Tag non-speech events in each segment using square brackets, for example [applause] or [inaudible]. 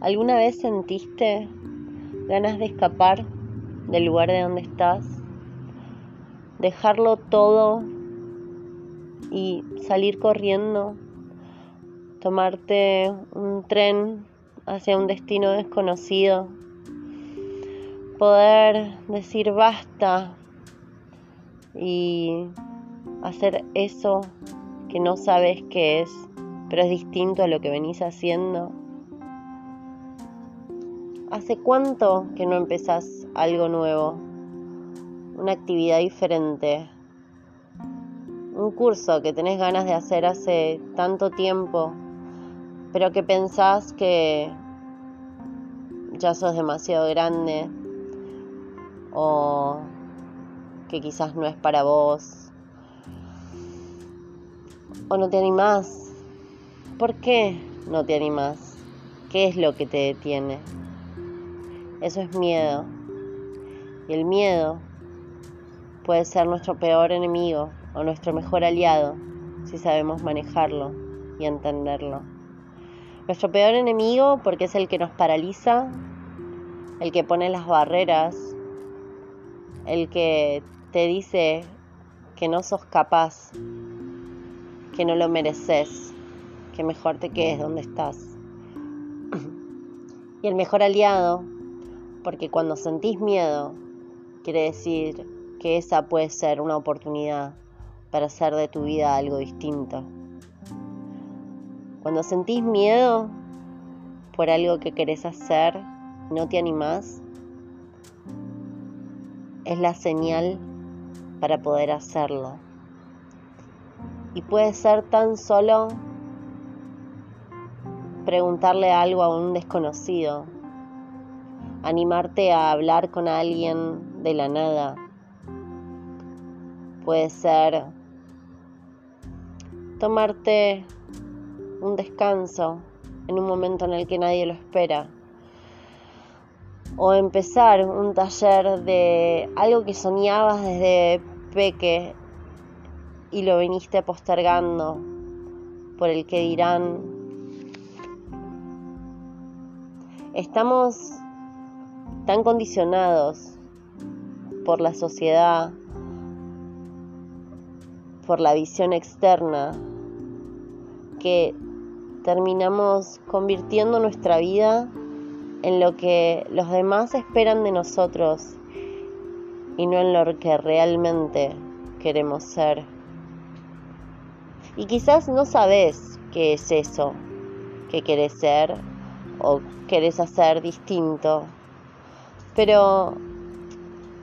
¿Alguna vez sentiste ganas de escapar del lugar de donde estás? Dejarlo todo y salir corriendo, tomarte un tren hacia un destino desconocido, poder decir basta y hacer eso que no sabes qué es, pero es distinto a lo que venís haciendo. ¿Hace cuánto que no empezás algo nuevo? Una actividad diferente. Un curso que tenés ganas de hacer hace tanto tiempo, pero que pensás que ya sos demasiado grande o que quizás no es para vos o no te animás. ¿Por qué no te animás? ¿Qué es lo que te detiene? Eso es miedo. Y el miedo puede ser nuestro peor enemigo o nuestro mejor aliado si sabemos manejarlo y entenderlo. Nuestro peor enemigo porque es el que nos paraliza, el que pone las barreras, el que te dice que no sos capaz, que no lo mereces, que mejor te quedes donde estás. [clears throat] Y el mejor aliado porque cuando sentís miedo, quiere decir que esa puede ser una oportunidad para hacer de tu vida algo distinto. Cuando sentís miedo por algo que querés hacer, no te animás, es la señal para poder hacerlo. Y puede ser tan solo preguntarle algo a un desconocido animarte a hablar con alguien de la nada. Puede ser tomarte un descanso en un momento en el que nadie lo espera. O empezar un taller de algo que soñabas desde peque y lo viniste postergando por el que dirán. Estamos tan condicionados por la sociedad, por la visión externa, que terminamos convirtiendo nuestra vida en lo que los demás esperan de nosotros y no en lo que realmente queremos ser. Y quizás no sabes qué es eso que querés ser o querés hacer distinto pero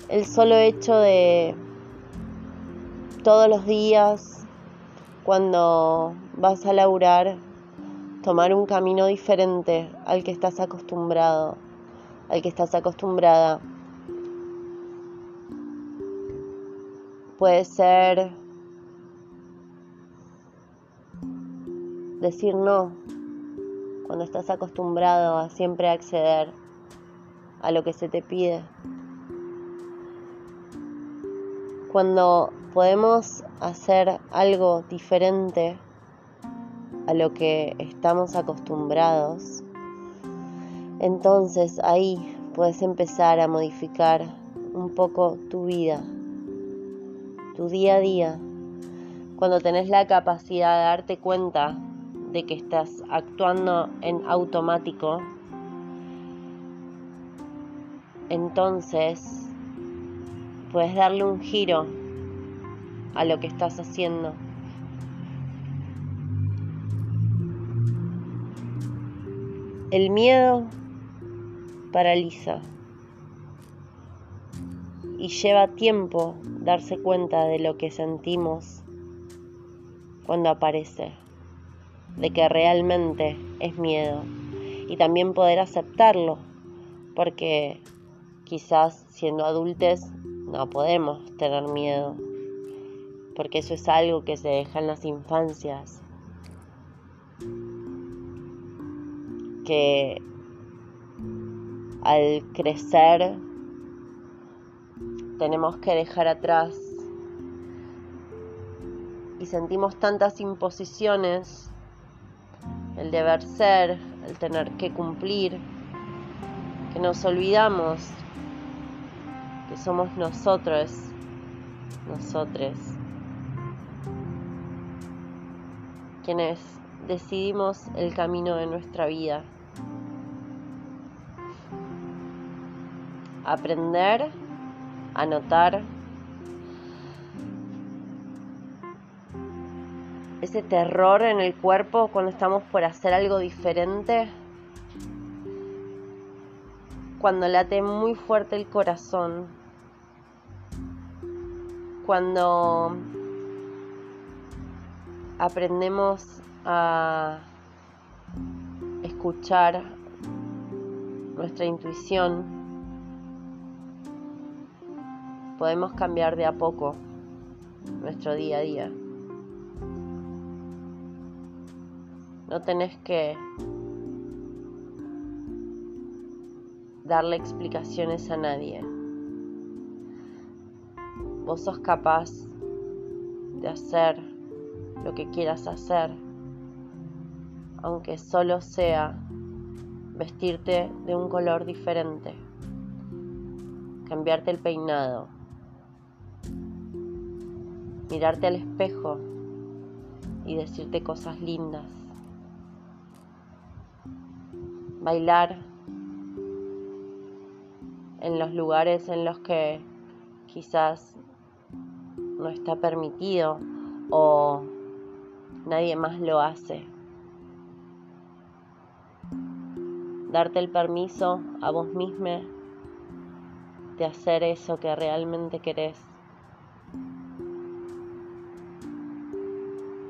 el solo hecho de todos los días, cuando vas a laburar, tomar un camino diferente al que estás acostumbrado, al que estás acostumbrada. Puede ser decir no cuando estás acostumbrado a siempre acceder a lo que se te pide. Cuando podemos hacer algo diferente a lo que estamos acostumbrados, entonces ahí puedes empezar a modificar un poco tu vida, tu día a día, cuando tenés la capacidad de darte cuenta de que estás actuando en automático entonces puedes darle un giro a lo que estás haciendo. El miedo paraliza y lleva tiempo darse cuenta de lo que sentimos cuando aparece, de que realmente es miedo y también poder aceptarlo, porque quizás siendo adultos no podemos tener miedo, porque eso es algo que se deja en las infancias, que al crecer tenemos que dejar atrás y sentimos tantas imposiciones, el deber ser, el tener que cumplir, que nos olvidamos somos nosotros, nosotros, quienes decidimos el camino de nuestra vida. Aprender, anotar, ese terror en el cuerpo cuando estamos por hacer algo diferente, cuando late muy fuerte el corazón, cuando aprendemos a escuchar nuestra intuición, podemos cambiar de a poco nuestro día a día. No tenés que darle explicaciones a nadie. Vos sos capaz de hacer lo que quieras hacer, aunque solo sea vestirte de un color diferente, cambiarte el peinado, mirarte al espejo y decirte cosas lindas bailar en los lugares en los que quizás no está permitido o nadie más lo hace. Darte el permiso a vos misma de hacer eso que realmente querés.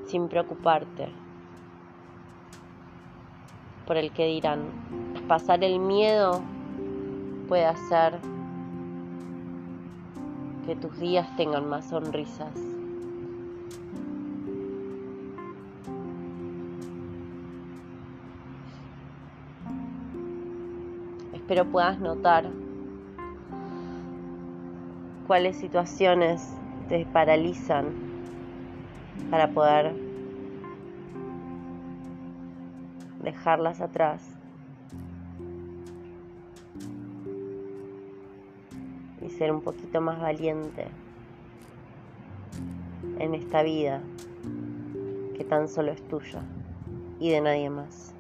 Sin preocuparte por el que dirán. Pasar el miedo puede hacer que tus días tengan más sonrisas. Espero puedas notar cuáles situaciones te paralizan para poder dejarlas atrás. Ser un poquito más valiente en esta vida que tan solo es tuya y de nadie más.